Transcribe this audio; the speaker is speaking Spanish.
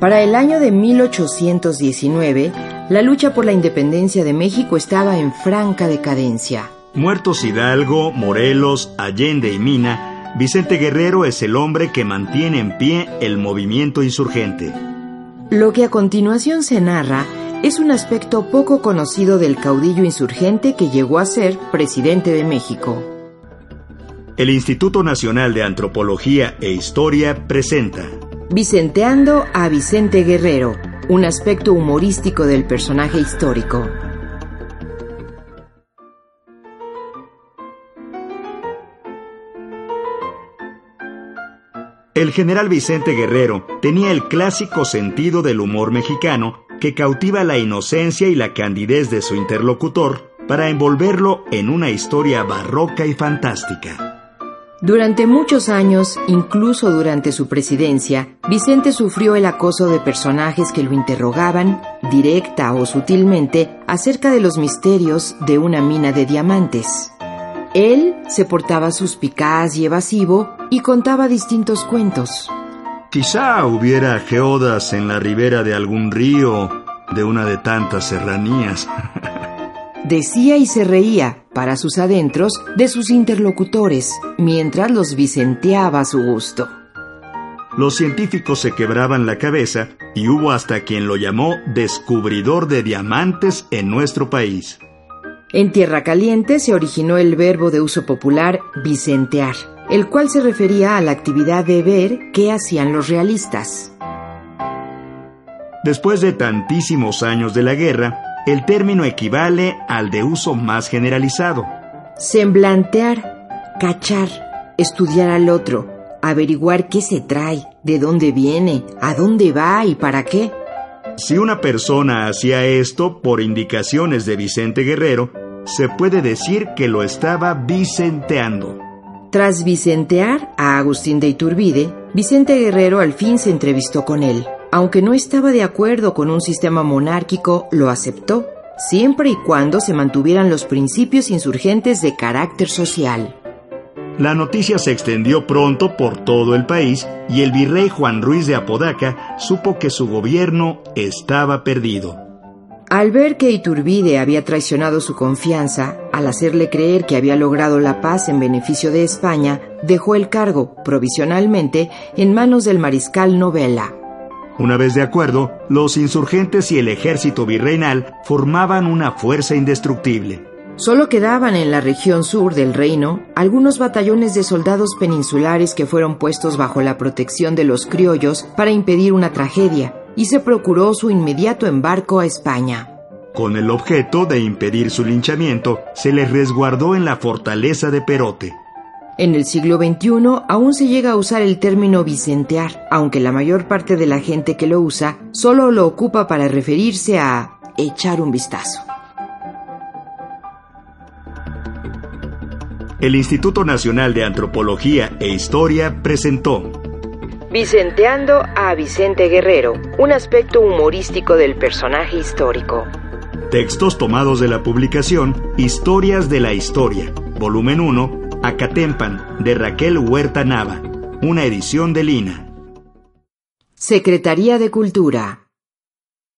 Para el año de 1819, la lucha por la independencia de México estaba en franca decadencia. Muertos Hidalgo, Morelos, Allende y Mina, Vicente Guerrero es el hombre que mantiene en pie el movimiento insurgente. Lo que a continuación se narra es un aspecto poco conocido del caudillo insurgente que llegó a ser presidente de México. El Instituto Nacional de Antropología e Historia presenta Vicenteando a Vicente Guerrero, un aspecto humorístico del personaje histórico. El general Vicente Guerrero tenía el clásico sentido del humor mexicano que cautiva la inocencia y la candidez de su interlocutor para envolverlo en una historia barroca y fantástica. Durante muchos años, incluso durante su presidencia, Vicente sufrió el acoso de personajes que lo interrogaban, directa o sutilmente, acerca de los misterios de una mina de diamantes. Él se portaba suspicaz y evasivo y contaba distintos cuentos. Quizá hubiera geodas en la ribera de algún río de una de tantas serranías. Decía y se reía, para sus adentros, de sus interlocutores, mientras los vicenteaba a su gusto. Los científicos se quebraban la cabeza y hubo hasta quien lo llamó descubridor de diamantes en nuestro país. En Tierra Caliente se originó el verbo de uso popular vicentear el cual se refería a la actividad de ver qué hacían los realistas. Después de tantísimos años de la guerra, el término equivale al de uso más generalizado. Semblantear, cachar, estudiar al otro, averiguar qué se trae, de dónde viene, a dónde va y para qué. Si una persona hacía esto por indicaciones de Vicente Guerrero, se puede decir que lo estaba vicenteando. Tras vicentear a Agustín de Iturbide, Vicente Guerrero al fin se entrevistó con él. Aunque no estaba de acuerdo con un sistema monárquico, lo aceptó, siempre y cuando se mantuvieran los principios insurgentes de carácter social. La noticia se extendió pronto por todo el país y el virrey Juan Ruiz de Apodaca supo que su gobierno estaba perdido. Al ver que Iturbide había traicionado su confianza, al hacerle creer que había logrado la paz en beneficio de España, dejó el cargo, provisionalmente, en manos del mariscal Novella. Una vez de acuerdo, los insurgentes y el ejército virreinal formaban una fuerza indestructible. Solo quedaban en la región sur del reino algunos batallones de soldados peninsulares que fueron puestos bajo la protección de los criollos para impedir una tragedia, y se procuró su inmediato embarco a España. Con el objeto de impedir su linchamiento, se les resguardó en la fortaleza de Perote. En el siglo XXI aún se llega a usar el término vicentear, aunque la mayor parte de la gente que lo usa solo lo ocupa para referirse a echar un vistazo. El Instituto Nacional de Antropología e Historia presentó Vicenteando a Vicente Guerrero, un aspecto humorístico del personaje histórico. Textos tomados de la publicación Historias de la Historia, volumen 1, Acatempan, de Raquel Huerta Nava, una edición de Lina. Secretaría de Cultura.